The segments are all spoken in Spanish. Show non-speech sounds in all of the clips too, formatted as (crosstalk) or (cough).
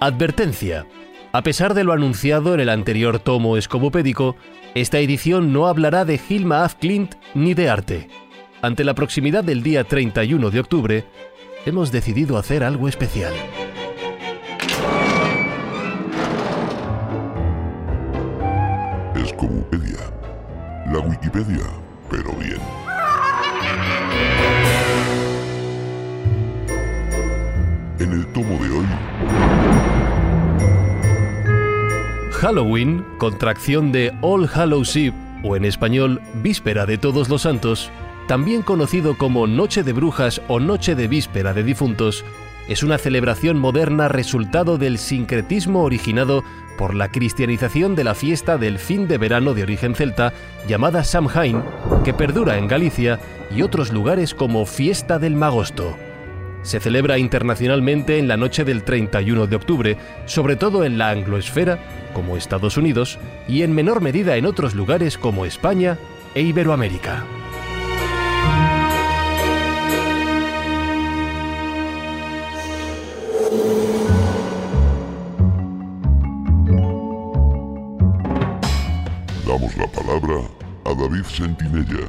Advertencia. A pesar de lo anunciado en el anterior tomo escomopédico, esta edición no hablará de Hilma af Klint ni de arte. Ante la proximidad del día 31 de octubre, hemos decidido hacer algo especial. Escomopedia. La Wikipedia, pero bien. En el tomo de hoy, Halloween, contracción de All Hallows Eve, o en español, Víspera de Todos los Santos, también conocido como Noche de Brujas o Noche de Víspera de Difuntos, es una celebración moderna resultado del sincretismo originado por la cristianización de la fiesta del fin de verano de origen celta llamada Samhain, que perdura en Galicia y otros lugares como Fiesta del Magosto. Se celebra internacionalmente en la noche del 31 de octubre, sobre todo en la angloesfera, como Estados Unidos, y en menor medida en otros lugares como España e Iberoamérica. damos la palabra a David Sentinella.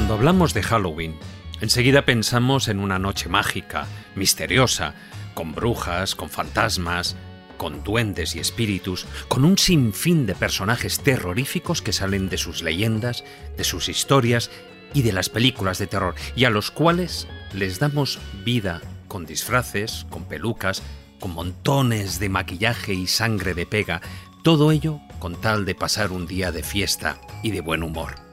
Cuando hablamos de Halloween, enseguida pensamos en una noche mágica, misteriosa, con brujas, con fantasmas, con duendes y espíritus, con un sinfín de personajes terroríficos que salen de sus leyendas, de sus historias y de las películas de terror, y a los cuales les damos vida con disfraces, con pelucas, con montones de maquillaje y sangre de pega, todo ello con tal de pasar un día de fiesta y de buen humor.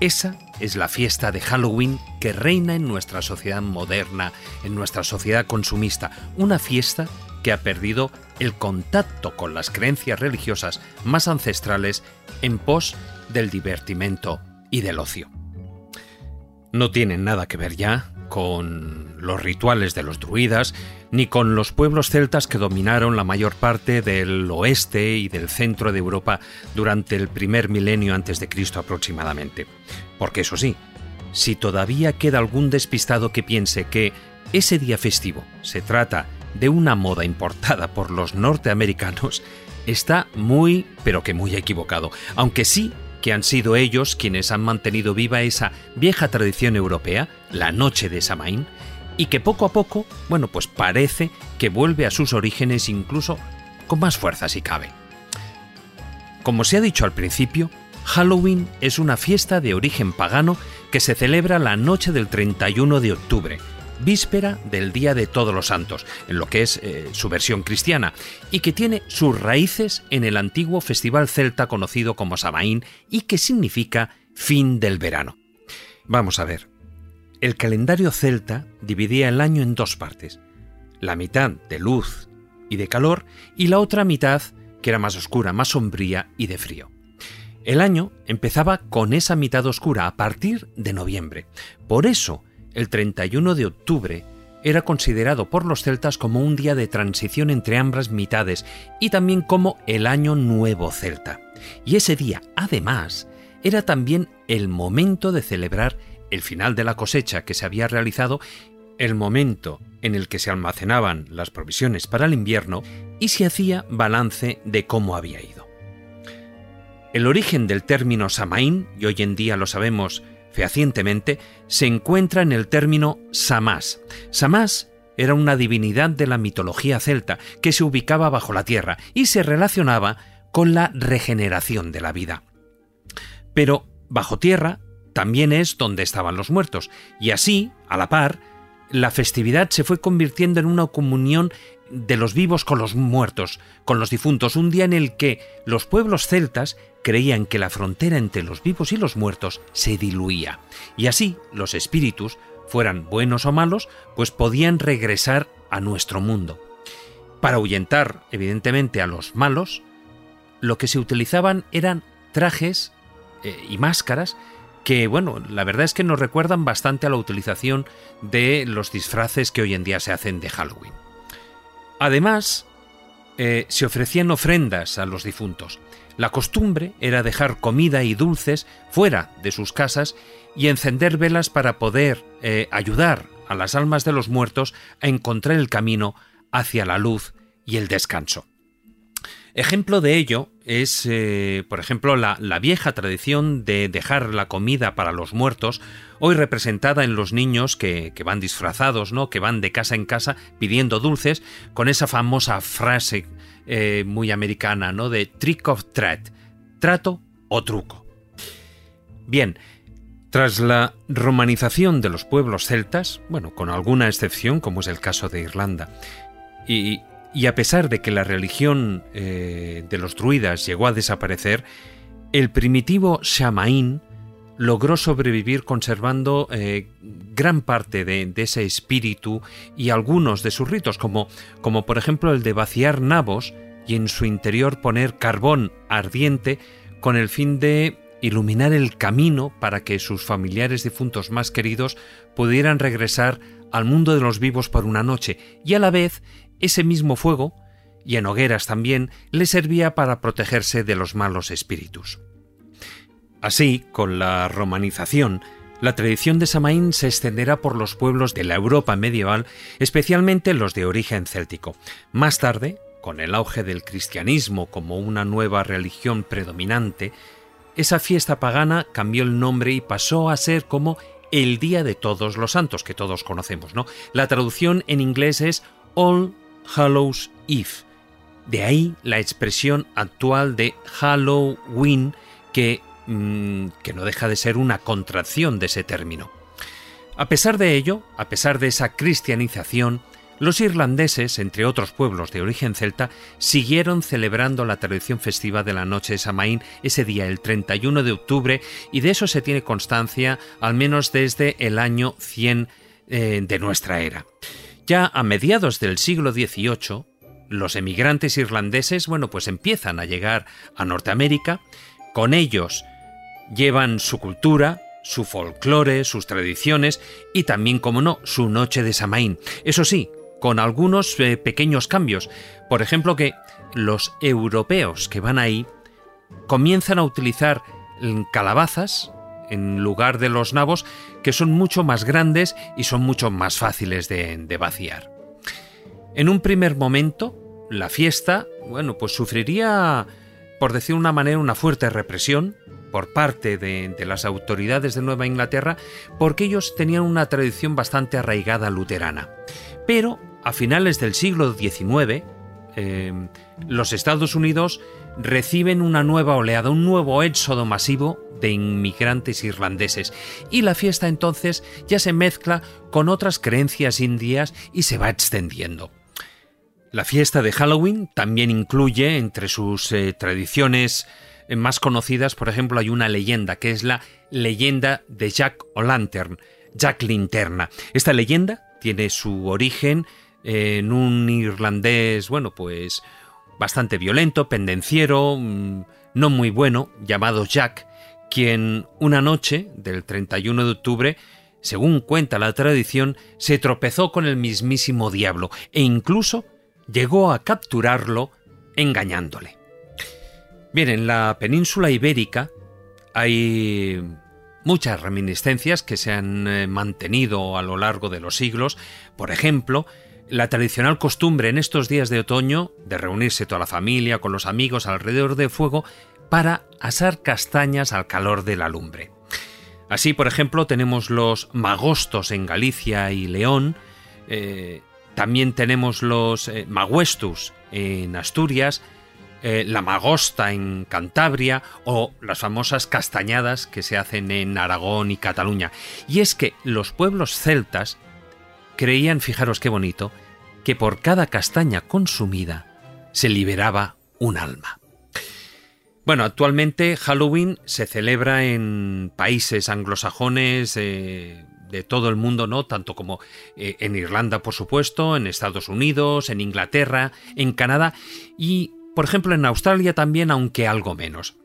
Esa es la fiesta de Halloween que reina en nuestra sociedad moderna, en nuestra sociedad consumista, una fiesta que ha perdido el contacto con las creencias religiosas más ancestrales en pos del divertimento y del ocio. No tienen nada que ver ya con los rituales de los druidas, ni con los pueblos celtas que dominaron la mayor parte del oeste y del centro de Europa durante el primer milenio antes de Cristo aproximadamente. Porque eso sí, si todavía queda algún despistado que piense que ese día festivo se trata de una moda importada por los norteamericanos, está muy, pero que muy equivocado, aunque sí que han sido ellos quienes han mantenido viva esa vieja tradición europea, la noche de Samaín, y que poco a poco, bueno, pues parece que vuelve a sus orígenes incluso con más fuerza si cabe. Como se ha dicho al principio, Halloween es una fiesta de origen pagano que se celebra la noche del 31 de octubre, víspera del Día de Todos los Santos, en lo que es eh, su versión cristiana, y que tiene sus raíces en el antiguo festival celta conocido como Samaín y que significa fin del verano. Vamos a ver. El calendario celta dividía el año en dos partes, la mitad de luz y de calor y la otra mitad que era más oscura, más sombría y de frío. El año empezaba con esa mitad oscura a partir de noviembre. Por eso, el 31 de octubre era considerado por los celtas como un día de transición entre ambas mitades y también como el Año Nuevo Celta. Y ese día, además, era también el momento de celebrar el final de la cosecha que se había realizado, el momento en el que se almacenaban las provisiones para el invierno y se hacía balance de cómo había ido. El origen del término Samaín, y hoy en día lo sabemos fehacientemente, se encuentra en el término Samás. Samás era una divinidad de la mitología celta que se ubicaba bajo la tierra y se relacionaba con la regeneración de la vida. Pero bajo tierra también es donde estaban los muertos, y así, a la par, la festividad se fue convirtiendo en una comunión de los vivos con los muertos, con los difuntos, un día en el que los pueblos celtas creían que la frontera entre los vivos y los muertos se diluía, y así los espíritus, fueran buenos o malos, pues podían regresar a nuestro mundo. Para ahuyentar, evidentemente, a los malos, lo que se utilizaban eran trajes eh, y máscaras que, bueno, la verdad es que nos recuerdan bastante a la utilización de los disfraces que hoy en día se hacen de Halloween. Además, eh, se ofrecían ofrendas a los difuntos. La costumbre era dejar comida y dulces fuera de sus casas y encender velas para poder eh, ayudar a las almas de los muertos a encontrar el camino hacia la luz y el descanso. Ejemplo de ello es, eh, por ejemplo, la, vieja tradición de dejar la comida para los muertos, hoy representada en los niños que, van disfrazados, ¿no? que van de casa en casa pidiendo dulces, con esa famosa frase eh, muy americana, ¿no? de trick of treat, trato o truco. Bien, tras la romanización de los pueblos celtas, bueno, con alguna excepción, como es el caso de Irlanda, y, a pesar de que la religión eh, de los druidas llegó a desaparecer, el primitivo Shamaín logró sobrevivir conservando eh, gran parte de, ese espíritu y algunos de sus ritos, como, como por ejemplo el de vaciar nabos y en su interior poner carbón ardiente con el fin de iluminar el camino para que sus familiares difuntos más queridos pudieran regresar al mundo de los vivos por una noche, y a la vez ese mismo fuego, y en hogueras también, le servía para protegerse de los malos espíritus. Así, con la romanización, la tradición de Samaín se extenderá por los pueblos de la Europa medieval, especialmente los de origen céltico. Más tarde, con el auge del cristianismo como una nueva religión predominante, esa fiesta pagana cambió el nombre y pasó a ser como el Día de Todos los Santos, que todos conocemos, ¿no? La traducción en inglés es All Hallows Eve. De ahí la expresión actual de Halloween, que, mm, que no deja de ser una contracción de ese término. A pesar de ello, a pesar de esa cristianización, los irlandeses, entre otros pueblos de origen celta, siguieron celebrando la tradición festiva de la noche de Samaín ese día, el 31 de octubre, y de eso se tiene constancia al menos desde el año 100 eh, de nuestra era. Ya a mediados del siglo XVIII, los emigrantes irlandeses, bueno, pues empiezan a llegar a Norteamérica, con ellos llevan su cultura, su folclore, sus tradiciones y también, como no, su noche de Samaín. Eso sí, con algunos eh, pequeños cambios. Por ejemplo, que los europeos que van ahí comienzan a utilizar calabazas en lugar de los nabos, que son mucho más grandes y son mucho más fáciles de, vaciar. En un primer momento, la fiesta, bueno, pues sufriría, por decir una manera, una fuerte represión por parte de, las autoridades de Nueva Inglaterra, porque ellos tenían una tradición bastante arraigada luterana. Pero a finales del siglo XIX, em, los Estados Unidos reciben una nueva oleada, un nuevo éxodo masivo de inmigrantes irlandeses y la fiesta entonces ya se mezcla con otras creencias indias y se va extendiendo. La fiesta de Halloween también incluye entre sus eh, tradiciones eh, más conocidas, por ejemplo, hay una leyenda que es la leyenda de Jack O'Lantern, Jack Linterna. Esta leyenda tiene su origen en un irlandés, bueno, pues bastante violento, pendenciero, mm, no muy bueno, llamado Jack, quien una noche del 31 de octubre, según cuenta la tradición, se tropezó con el mismísimo diablo e incluso llegó a capturarlo engañándole. Bien, en la península ibérica hay muchas reminiscencias que se han eh, mantenido a lo largo de los siglos. Por ejemplo, la tradicional costumbre en estos días de otoño de reunirse toda la familia con los amigos alrededor del fuego para asar castañas al calor de la lumbre. Así, por ejemplo, tenemos los magostos en Galicia y León, eh, también tenemos los eh, maguestus en Asturias, eh, la magosta en Cantabria o las famosas castañadas que se hacen en Aragón y Cataluña. Y es que los pueblos celtas creían, fijaros qué bonito, que por cada castaña consumida se liberaba un alma. Bueno, actualmente Halloween se celebra en países anglosajones eh, de todo el mundo, ¿no? Tanto como eh, en Irlanda, por supuesto, en Estados Unidos, en Inglaterra, en Canadá y, por ejemplo, en Australia también, aunque algo menos.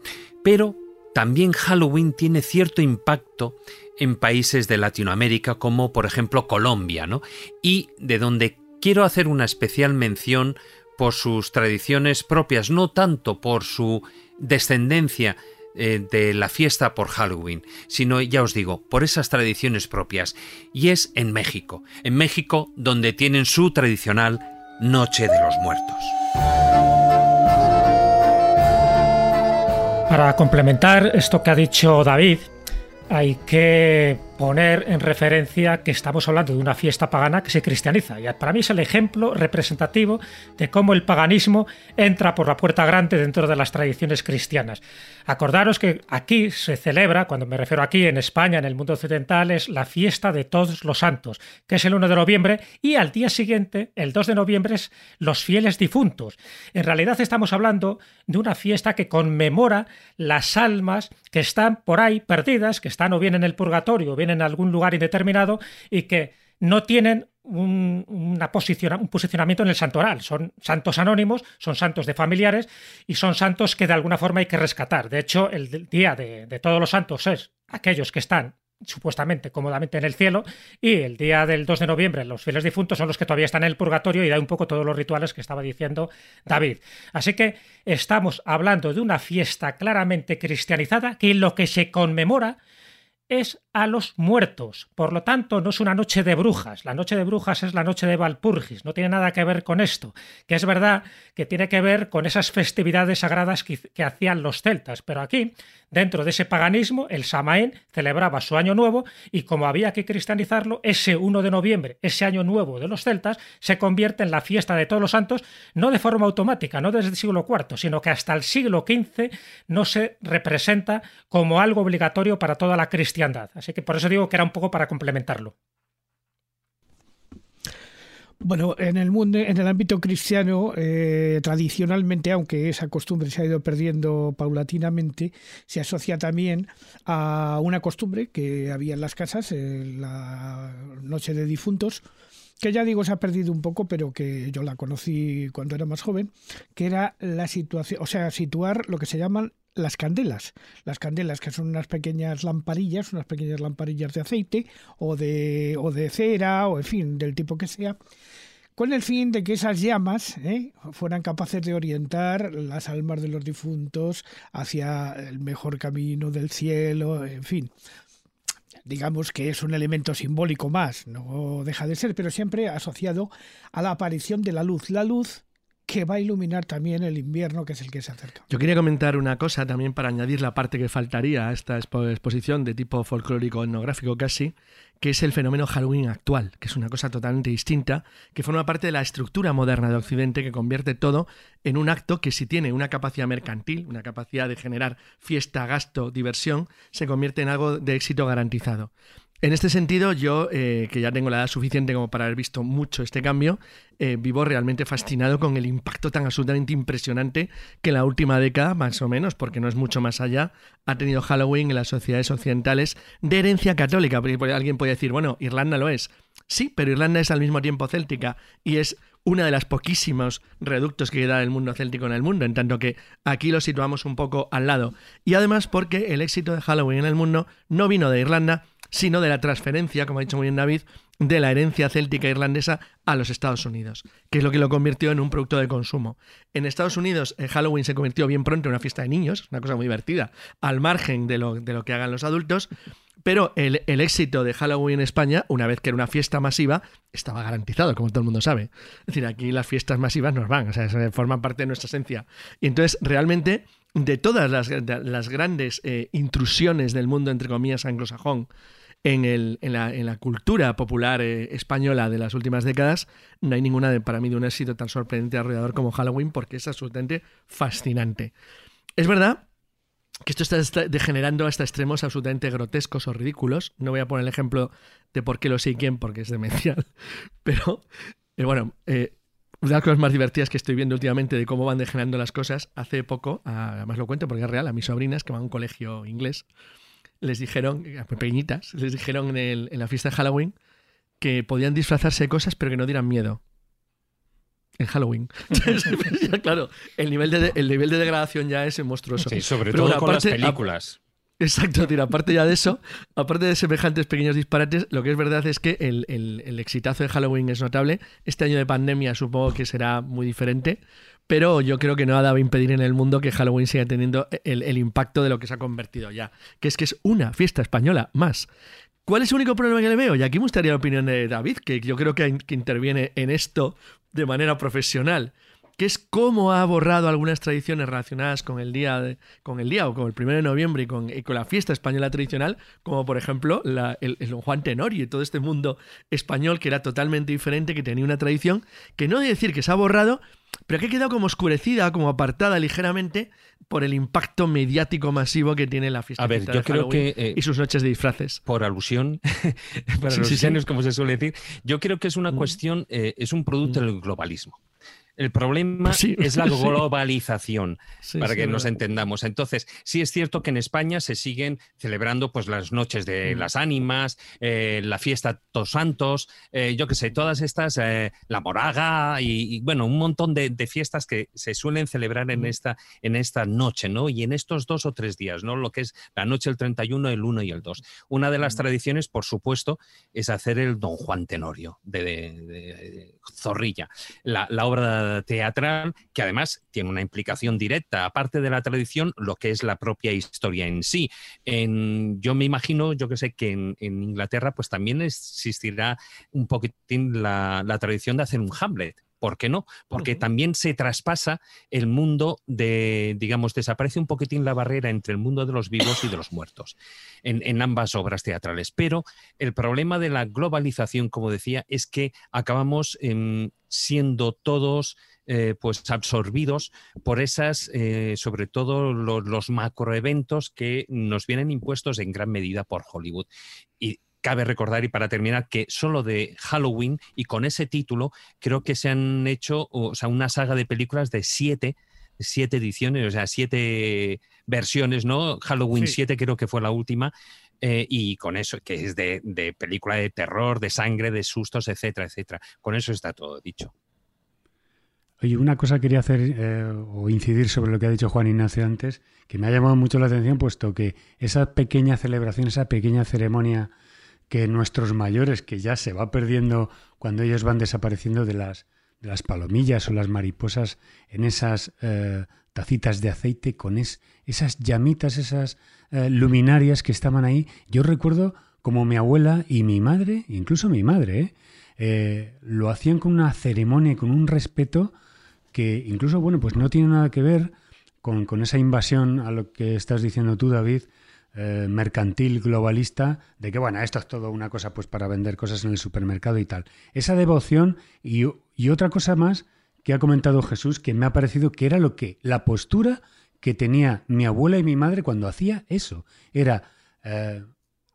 Pero también Halloween tiene cierto impacto en países de Latinoamérica como por ejemplo Colombia, ¿no? Y de donde quiero hacer una especial mención por sus tradiciones propias, no tanto por su descendencia eh, de la fiesta por Halloween, sino, ya os digo, por esas tradiciones propias. Y es en México, en México donde tienen su tradicional Noche de los Muertos. Para complementar esto que ha dicho David, hay que poner en referencia que estamos hablando de una fiesta pagana que se cristianiza. Y para mí es el ejemplo representativo de cómo el paganismo entra por la puerta grande dentro de las tradiciones cristianas. Acordaros que aquí se celebra, cuando me refiero aquí en España, en el mundo occidental, es la fiesta de todos los santos, que es el 1 de noviembre, y al día siguiente, el 2 de noviembre, es los fieles difuntos. En realidad estamos hablando de una fiesta que conmemora las almas que están por ahí perdidas, que están o bien en el purgatorio o bien en algún lugar indeterminado y que no tienen un, una un posicionamiento en el santoral. Son santos anónimos, son santos de familiares y son santos que de alguna forma hay que rescatar. De hecho, el día de, de todos los santos es aquellos que están supuestamente cómodamente en el cielo y el día del 2 de noviembre los fieles difuntos son los que todavía están en el purgatorio y da un poco todos los rituales que estaba diciendo David. Así que estamos hablando de una fiesta claramente cristianizada que lo que se conmemora es a los muertos. Por lo tanto, no es una noche de brujas. La noche de brujas es la noche de Valpurgis. No tiene nada que ver con esto. Que es verdad que tiene que ver con esas festividades sagradas que, hacían los celtas. Pero aquí, dentro de ese paganismo, el Samaén celebraba su año nuevo y como había que cristianizarlo, ese 1 de noviembre, ese año nuevo de los celtas, se convierte en la fiesta de todos los santos, no de forma automática, no desde el siglo IV, sino que hasta el siglo XV no se representa como algo obligatorio para toda la cristiandad. Así que por eso digo que era un poco para complementarlo. Bueno, en el mundo, en el ámbito cristiano, eh, tradicionalmente, aunque esa costumbre se ha ido perdiendo paulatinamente, se asocia también a una costumbre que había en las casas, en la noche de difuntos, que ya digo se ha perdido un poco, pero que yo la conocí cuando era más joven, que era la situación, o sea, situar lo que se llaman las candelas. Las candelas que son unas pequeñas lamparillas, unas pequeñas lamparillas de aceite o de, o de cera o en fin, del tipo que sea, con el fin de que esas llamas ¿eh? fueran capaces de orientar las almas de los difuntos hacia el mejor camino del cielo, en fin. Digamos que es un elemento simbólico más, no deja de ser, pero siempre asociado a la aparición de la luz. La luz que va a iluminar también el invierno, que es el que se acerca. Yo quería comentar una cosa también para añadir la parte que faltaría a esta exposición de tipo folclórico etnográfico casi, que es el fenómeno Halloween actual, que es una cosa totalmente distinta, que forma parte de la estructura moderna de Occidente que convierte todo en un acto que si tiene una capacidad mercantil, una capacidad de generar fiesta, gasto, diversión, se convierte en algo de éxito garantizado. En este sentido, yo, eh, que ya tengo la edad suficiente como para haber visto mucho este cambio, eh, vivo realmente fascinado con el impacto tan absolutamente impresionante que en la última década, más o menos, porque no es mucho más allá, ha tenido Halloween en las sociedades occidentales de herencia católica. Porque alguien puede decir, bueno, Irlanda lo es. Sí, pero Irlanda es al mismo tiempo céltica y es una de las poquísimos reductos que queda el mundo céltico en el mundo, en tanto que aquí lo situamos un poco al lado. Y además porque el éxito de Halloween en el mundo no vino de Irlanda, sino de la transferencia, como ha dicho muy bien David, de la herencia céltica irlandesa a los Estados Unidos, que es lo que lo convirtió en un producto de consumo. En Estados Unidos, eh, Halloween se convirtió bien pronto en una fiesta de niños, una cosa muy divertida, al margen de lo, de lo que hagan los adultos, pero el, éxito de Halloween en España, una vez que era una fiesta masiva, estaba garantizado, como todo el mundo sabe. Es decir, aquí las fiestas masivas nos van, o sea, forman parte de nuestra esencia. Y entonces, realmente, de todas las, grandes eh, intrusiones del mundo, entre comillas, anglosajón, en, el, en, la, cultura popular eh, española de las últimas décadas, no hay ninguna para mí de un éxito tan sorprendente y arrollador como Halloween porque es absolutamente fascinante. Es verdad que esto está degenerando hasta extremos absolutamente grotescos o ridículos. No voy a poner el ejemplo de por qué lo sé y quién, porque es demencial. (laughs) Pero, eh, bueno, eh, una de las cosas más divertidas que estoy viendo últimamente de cómo van degenerando las cosas, hace poco, además lo cuento porque es real, a mis sobrinas que van a un colegio inglés, les dijeron, pequeñitas, les dijeron en, la fiesta de Halloween que podían disfrazarse de cosas pero que no dieran miedo. En Halloween. (laughs) claro, el nivel, de, el nivel de degradación ya es monstruoso. Sí, sobre todo con las películas. Exacto, tira, aparte ya de eso, aparte de semejantes pequeños disparates, lo que es verdad es que el, el, el exitazo de Halloween es notable. Este año de pandemia supongo que será muy diferente, pero yo creo que nada va a impedir en el mundo que Halloween siga teniendo el, el impacto de lo que se ha convertido ya, que es que es una fiesta española más. ¿Cuál es el único problema que le veo? Y aquí me gustaría la opinión de David, que yo creo que, que interviene en esto de manera profesional que es cómo ha borrado algunas tradiciones relacionadas con el día, con el día o con el 1 de noviembre y con, con, la fiesta española tradicional, como por ejemplo la, el, Juan Tenorio y todo este mundo español que era totalmente diferente, que tenía una tradición, que no de decir que se ha borrado, pero que ha quedado como oscurecida, como apartada ligeramente por el impacto mediático masivo que tiene la fiesta. A ver, yo creo que eh, y sus noches de disfraces. Por alusión, para sí, los sí, sí. como se suele decir, yo creo que es una Mm. cuestión, eh, es un producto del globalismo. El problema Sí, es la (laughs) globalización, Sí, para sí, que nos verdad. entendamos. Entonces, sí es cierto que en España se siguen celebrando pues las noches de Mm. las ánimas, eh, la fiesta Tos Santos, eh, yo qué sé, todas estas, eh, la moraga y, y, bueno, un montón de, de fiestas que se suelen celebrar en Mm. esta, en esta noche, ¿no? Y en estos dos o tres días, ¿no? Lo que es la noche del 31, el 1 y el 2. Una de las Mm. tradiciones, por supuesto, es hacer el Don Juan Tenorio de, de- de Zorrilla, la, la obra teatral que además tiene una implicación directa, aparte de la tradición, lo que es la propia historia en sí. En- yo me imagino, yo que sé, que en, en Inglaterra pues también existirá un poquitín la, la tradición de hacer un Hamlet. ¿Por qué no? Porque también se traspasa el mundo de, digamos, desaparece un poquitín la barrera entre el mundo de los vivos y de los muertos en, en ambas obras teatrales. Pero el problema de la globalización, como decía, es que acabamos em, siendo todos eh, pues absorbidos por esas, eh, sobre todo lo- los macroeventos que nos vienen impuestos en gran medida por Hollywood. Y cabe recordar, y para terminar, que solo de Halloween y con ese título creo que se han hecho o sea, una saga de películas de siete siete ediciones, o sea, siete versiones, ¿no? Halloween Sí. 7 creo que fue la última, eh, y con eso, que es de, de película de terror, de sangre, de sustos, etcétera, etcétera. Con eso está todo dicho. Oye, una cosa quería hacer eh, o incidir sobre lo que ha dicho Juan Ignacio antes, que me ha llamado mucho la atención, puesto que esa pequeña celebración, esa pequeña ceremonia que nuestros mayores, que ya se va perdiendo cuando ellos van desapareciendo de las, de las palomillas o las mariposas en esas eh, tacitas de aceite con es- esas llamitas, esas eh, luminarias que estaban ahí. Yo recuerdo como mi abuela y mi madre, incluso mi madre, ¿eh? Lo hacían con una ceremonia y con un respeto que incluso, bueno, pues no tiene nada que ver con, con esa invasión a lo que estás diciendo tú, David, eh, mercantil, globalista, de que, bueno, esto es todo una cosa pues para vender cosas en el supermercado y tal. Esa devoción y, otra cosa más que ha comentado Jesús, que me ha parecido que era lo que, la postura que tenía mi abuela y mi madre cuando hacía eso. Era, eh,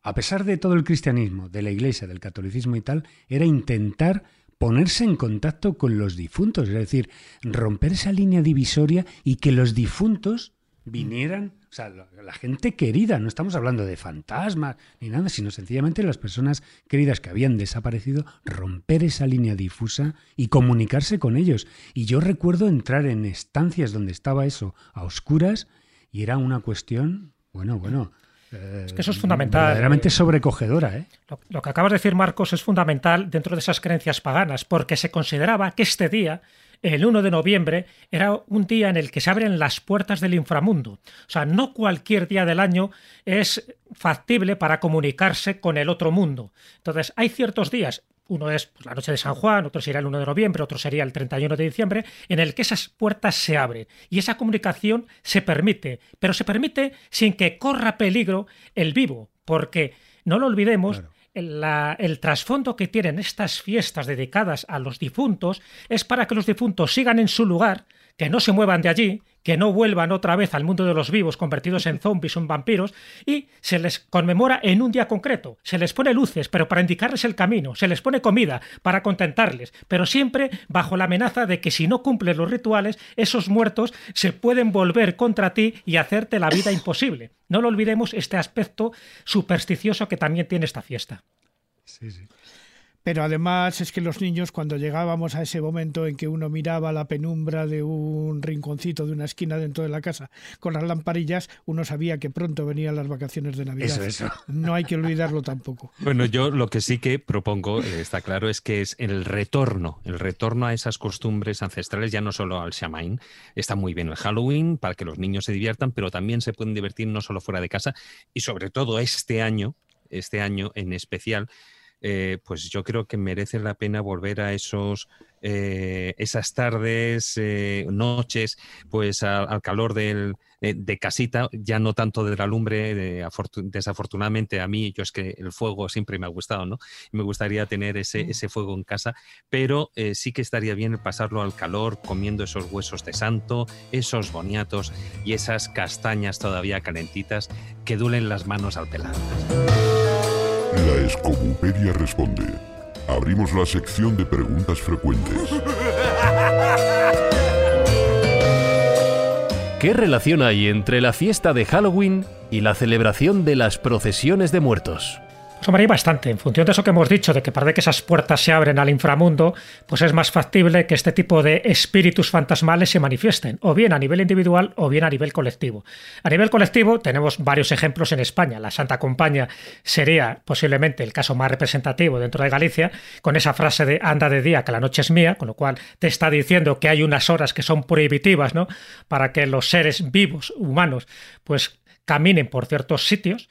a pesar de todo el cristianismo, de la iglesia, del catolicismo y tal, era intentar ponerse en contacto con los difuntos, es decir, romper esa línea divisoria y que los difuntos vinieran, o sea, la, la gente querida, no estamos hablando de fantasmas ni nada, sino sencillamente las personas queridas que habían desaparecido, romper esa línea difusa y comunicarse con ellos. Y yo recuerdo entrar en estancias donde estaba eso a oscuras y era una cuestión, bueno, bueno. eh, Es que eso es fundamental. Verdaderamente sobrecogedora, ¿eh? Lo, lo que acabas de decir, Marcos, es fundamental dentro de esas creencias paganas, porque se consideraba que este día, el 1 de noviembre, era un día en el que se abren las puertas del inframundo. O sea, no cualquier día del año es factible para comunicarse con el otro mundo. Entonces, hay ciertos días, uno es pues, la noche de San Juan, otro sería el 1 de noviembre, otro sería el 31 de diciembre, en el que esas puertas se abren y esa comunicación se permite, pero se permite sin que corra peligro el vivo, porque no lo olvidemos. La- el trasfondo que tienen estas fiestas dedicadas a los difuntos es para que los difuntos sigan en su lugar, que no se muevan de allí, que no vuelvan otra vez al mundo de los vivos convertidos en zombies o en vampiros, y se les conmemora en un día concreto. Se les pone luces, pero para indicarles el camino, se les pone comida para contentarles, pero siempre bajo la amenaza de que si no cumples los rituales, esos muertos se pueden volver contra ti y hacerte la vida imposible. No lo olvidemos este aspecto supersticioso que también tiene esta fiesta. Sí, sí. Pero además es que los niños cuando llegábamos a ese momento en que uno miraba la penumbra de un rinconcito de una esquina dentro de la casa con las lamparillas, uno sabía que pronto venían las vacaciones de Navidad. Eso, eso. No hay que olvidarlo tampoco. Bueno, yo lo que sí que propongo, eh, está claro, es que es el retorno, el retorno a esas costumbres ancestrales, ya no solo al Shamain. Está muy bien el Halloween para que los niños se diviertan, pero también se pueden divertir no solo fuera de casa y sobre todo este año, este año en especial, eh, pues yo creo que merece la pena volver a esos eh, esas tardes, eh, noches, pues al calor del, de casita, ya no tanto de la lumbre, desafortunadamente a mí, yo es que el fuego siempre me ha gustado, ¿no? Me gustaría tener ese, ese fuego en casa, pero sí que estaría bien pasarlo al calor, comiendo esos huesos de santo, esos boniatos y esas castañas todavía calentitas que duelen las manos al pelar. La Escobupedia responde. Abrimos la sección de preguntas frecuentes. (laughs) ¿Qué relación hay entre la fiesta de Halloween y la celebración de las procesiones de muertos? Bastante. En función de eso que hemos dicho, de que parece que esas puertas se abren al inframundo, pues es más factible que este tipo de espíritus fantasmales se manifiesten, o bien a nivel individual o bien a nivel colectivo. A nivel colectivo tenemos varios ejemplos en España. La Santa Compañía sería posiblemente el caso más representativo dentro de Galicia, con esa frase de anda de día que la noche es mía, con lo cual te está diciendo que hay unas horas que son prohibitivas, ¿no? Para que los seres vivos, humanos, pues caminen por ciertos sitios.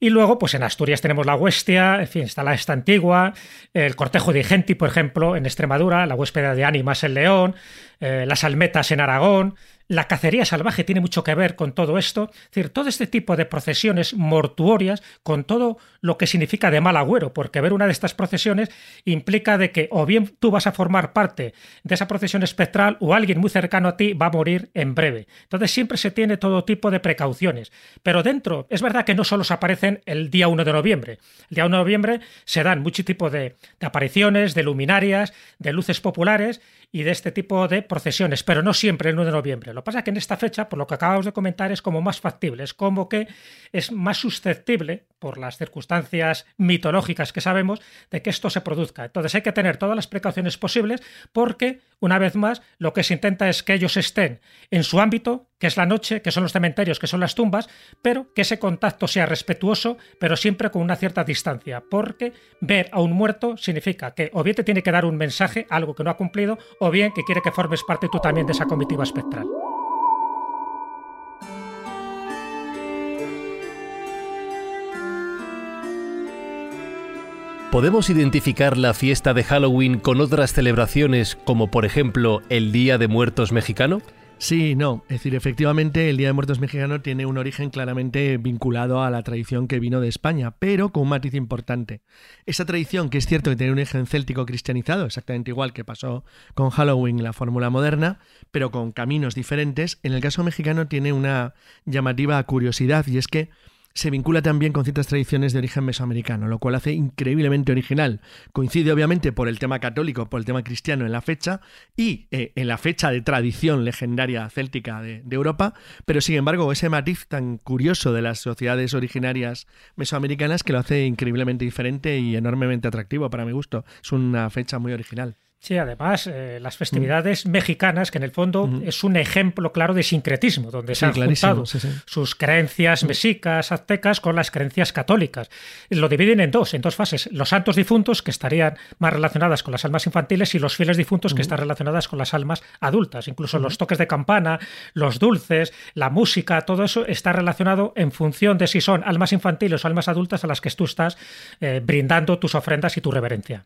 Y luego, pues en Asturias tenemos la Huestia, en fin, está la Esta Antigua, el Cortejo de Genti, por ejemplo, en Extremadura, la Huéspeda de Ánimas en León, eh, las Almetas en Aragón. La cacería salvaje tiene mucho que ver con todo esto. Es decir, todo este tipo de procesiones mortuorias, con todo lo que significa de mal agüero, porque ver una de estas procesiones implica de que o bien tú vas a formar parte de esa procesión espectral o alguien muy cercano a ti va a morir en breve. Entonces siempre se tiene todo tipo de precauciones. Pero dentro, es verdad que no solo se aparecen el día 1 de noviembre. El día 1 de noviembre se dan mucho tipo de, de apariciones, de luminarias, de luces populares y de este tipo de procesiones, pero no siempre el 1 de noviembre. Lo que pasa es que en esta fecha, por lo que acabamos de comentar, es como más factible, es como que es más susceptible, por las circunstancias mitológicas que sabemos, de que esto se produzca. Entonces hay que tener todas las precauciones posibles porque, una vez más, lo que se intenta es que ellos estén en su ámbito, que es la noche, que son los cementerios, que son las tumbas, pero que ese contacto sea respetuoso, pero siempre con una cierta distancia, porque ver a un muerto significa que o bien te tiene que dar un mensaje, algo que no ha cumplido, o bien que quiere que formes parte tú también de esa comitiva espectral. ¿Podemos identificar la fiesta de Halloween con otras celebraciones como por ejemplo el Día de Muertos mexicano? Sí, no. Es decir, efectivamente, el Día de Muertos mexicano tiene un origen claramente vinculado a la tradición que vino de España, pero con un matiz importante. Esa tradición, que es cierto que tiene un origen céltico cristianizado, exactamente igual que pasó con Halloween, la fórmula moderna, pero con caminos diferentes, en el caso mexicano tiene una llamativa curiosidad y es que se vincula también con ciertas tradiciones de origen mesoamericano, lo cual hace increíblemente original. Coincide obviamente por el tema católico, por el tema cristiano en la fecha y eh, en la fecha de tradición legendaria céltica de, de, Europa, pero sin embargo ese matiz tan curioso de las sociedades originarias mesoamericanas que lo hace increíblemente diferente y enormemente atractivo para mi gusto. Es una fecha muy original. Sí, además, eh, las festividades mm. mexicanas, que en el fondo mm. es un ejemplo claro de sincretismo, donde sí, se han juntado sí, sí. sus creencias mexicas, aztecas, con las creencias católicas. Lo dividen en dos, en dos fases. Los santos difuntos, que estarían más relacionadas con las almas infantiles, y los fieles difuntos, que mm. están relacionadas con las almas adultas. Incluso los toques de campana, los dulces, la música, todo eso está relacionado en función de si son almas infantiles o almas adultas a las que tú estás eh, brindando tus ofrendas y tu reverencia.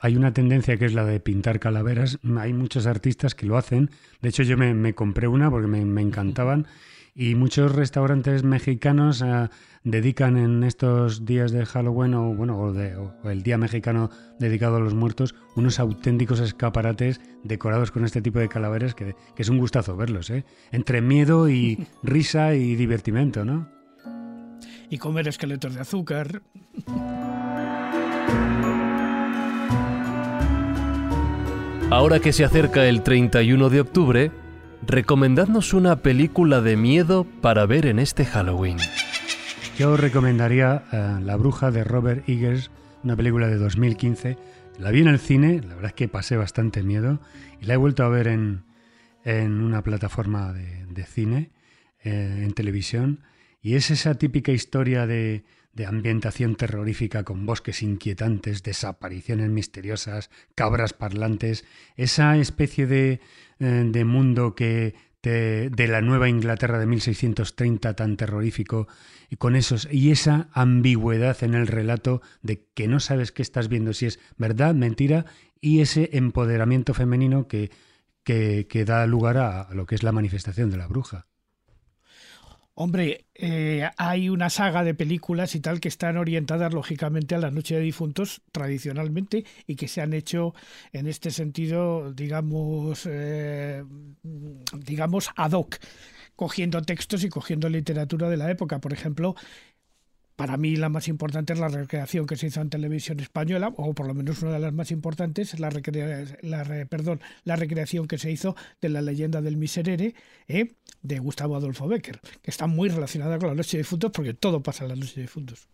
Hay una tendencia que es la de pintar calaveras. Hay muchos artistas que lo hacen. De hecho, yo me, me compré una porque me, me, encantaban. Y muchos restaurantes mexicanos uh, dedican en estos días de Halloween o, bueno, o, de, o, el Día Mexicano dedicado a los muertos unos auténticos escaparates decorados con este tipo de calaveras que, que es un gustazo verlos. ¿eh? Entre miedo y (laughs) risa y divertimento, ¿no? Y comer esqueletos de azúcar. Ahora que se acerca el 31 de octubre, recomendadnos una película de miedo para ver en este Halloween. Yo recomendaría uh, La bruja de Robert Eggers una película de 2015. La vi en el cine, la verdad es que pasé bastante miedo y la he vuelto a ver en, una plataforma de, cine, eh, en televisión. Y es esa típica historia de, de ambientación terrorífica con bosques inquietantes, desapariciones misteriosas, cabras parlantes, esa especie de, eh, de mundo que de, la Nueva Inglaterra de 1630 tan terrorífico y con esos y esa ambigüedad en el relato de que no sabes qué estás viendo si es verdad, mentira y ese empoderamiento femenino que, que, que da lugar a lo que es la manifestación de la bruja. Hombre, eh, hay una saga de películas y tal que están orientadas lógicamente a la Noche de Difuntos tradicionalmente y que se han hecho en este sentido, digamos, eh, digamos ad hoc, cogiendo textos y cogiendo literatura de la época. Por ejemplo, para mí la más importante es la recreación que se hizo en televisión española, o por lo menos una de las más importantes, la, la, perdón, la recreación que se hizo de la leyenda del Miserere ¿eh? de Gustavo Adolfo Becker, que está muy relacionada con la Noche de Difuntos porque todo pasa en la Noche de Difuntos.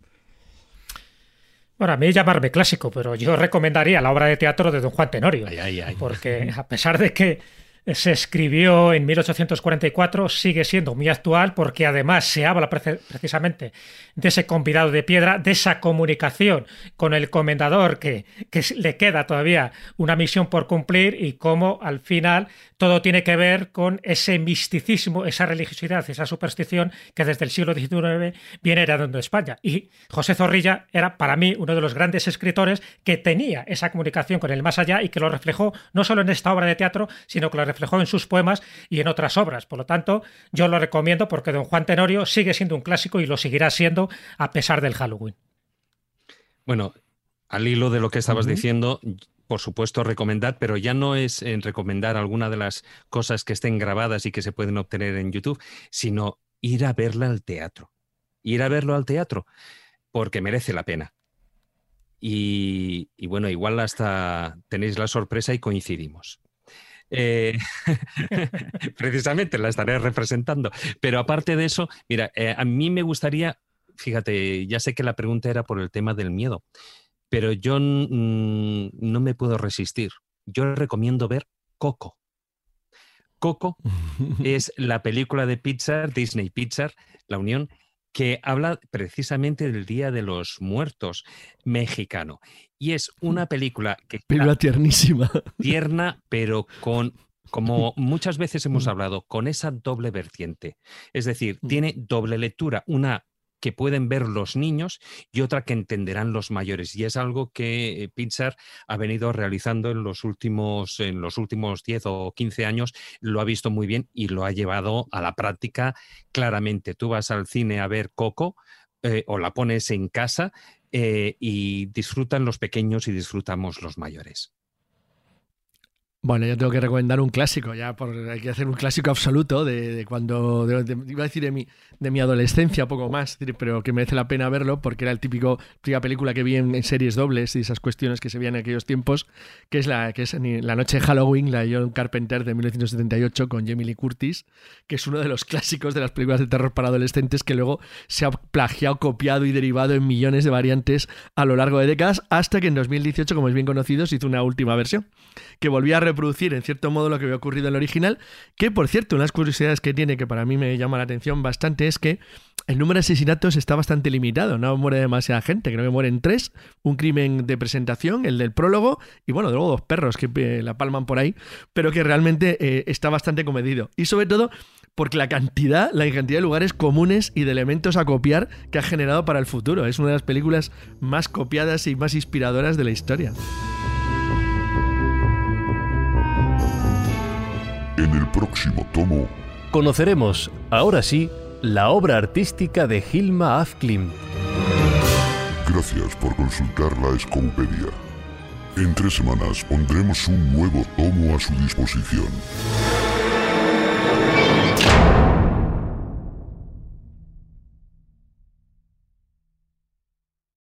Bueno, a mí llamarme clásico, pero yo recomendaría la obra de teatro de don Juan Tenorio, porque a pesar de que se escribió en 1844, sigue siendo muy actual porque además se habla precisamente de ese convidado de piedra, de esa comunicación con el comendador que, que le queda todavía una misión por cumplir y cómo al final todo tiene que ver con ese misticismo, esa religiosidad, esa superstición que desde el siglo XIX viene heredando España. Y José Zorrilla era para mí uno de los grandes escritores que tenía esa comunicación con el más allá y que lo reflejó no solo en esta obra de teatro, sino que lo reflejó en sus poemas y en otras obras. Por lo tanto, yo lo recomiendo porque don Juan Tenorio sigue siendo un clásico y lo seguirá siendo a pesar del Halloween. Bueno, al hilo de lo que estabas diciendo, por supuesto, recomendar, pero ya no es en recomendar alguna de las cosas que estén grabadas y que se pueden obtener en YouTube, sino ir a verla al teatro. Ir a verlo al teatro, porque merece la pena. Y, bueno, igual hasta tenéis la sorpresa y coincidimos. Eh, (laughs) precisamente la estaré representando. Pero aparte de eso, mira, eh, a mí me gustaría, fíjate, ya sé que la pregunta era por el tema del miedo, pero yo mm, no me puedo resistir. Yo recomiendo ver Coco. Coco (laughs) es la película de Pixar, Disney Pixar, la unión, que habla precisamente del Día de los Muertos mexicano. Y es una (laughs) película que... Película tiernísima. Tierna, pero con como (laughs) muchas veces hemos mm. hablado, con esa doble vertiente. Es decir, mm. tiene doble lectura, una que pueden ver los niños y otra que entenderán los mayores. Y es algo que eh, Pixar ha venido realizando en los últimos, en los últimos 10 o 15 años, lo ha visto muy bien y lo ha llevado a la práctica claramente. Tú vas al cine a ver Coco eh, o la pones en casa eh, y disfrutan los pequeños y disfrutamos los mayores. Bueno, yo tengo que recomendar un clásico, ya por, hay que hacer un clásico absoluto de, cuando, iba a decir de mi, de mi adolescencia, poco más, pero que merece la pena verlo porque era el típico, típica película que vi en, series dobles y esas cuestiones que se veían en aquellos tiempos, que es la, que es La Noche de Halloween, la de John Carpenter de 1978 con Jamie Lee Curtis, que es uno de los clásicos de las películas de terror para adolescentes que luego se ha plagiado, copiado y derivado en millones de variantes a lo largo de décadas, hasta que en 2018, como es bien conocido, se hizo una última versión, que volvía a reproducir en cierto modo lo que había ocurrido en el original, que por cierto, unas curiosidades que tiene que para mí me llama la atención bastante es que el número de asesinatos está bastante limitado, no muere demasiada gente, creo que mueren tres, un crimen de presentación, el del prólogo, y bueno, luego dos perros que eh, la palman por ahí, pero que realmente eh, está bastante comedido. Y sobre todo porque la cantidad, la cantidad de lugares comunes y de elementos a copiar que ha generado para el futuro. Es una de las películas más copiadas y más inspiradoras de la historia. En el próximo tomo conoceremos, ahora sí, la obra artística de Hilma af Gracias por consultar la Escopedia. En tres semanas pondremos un nuevo tomo a su disposición.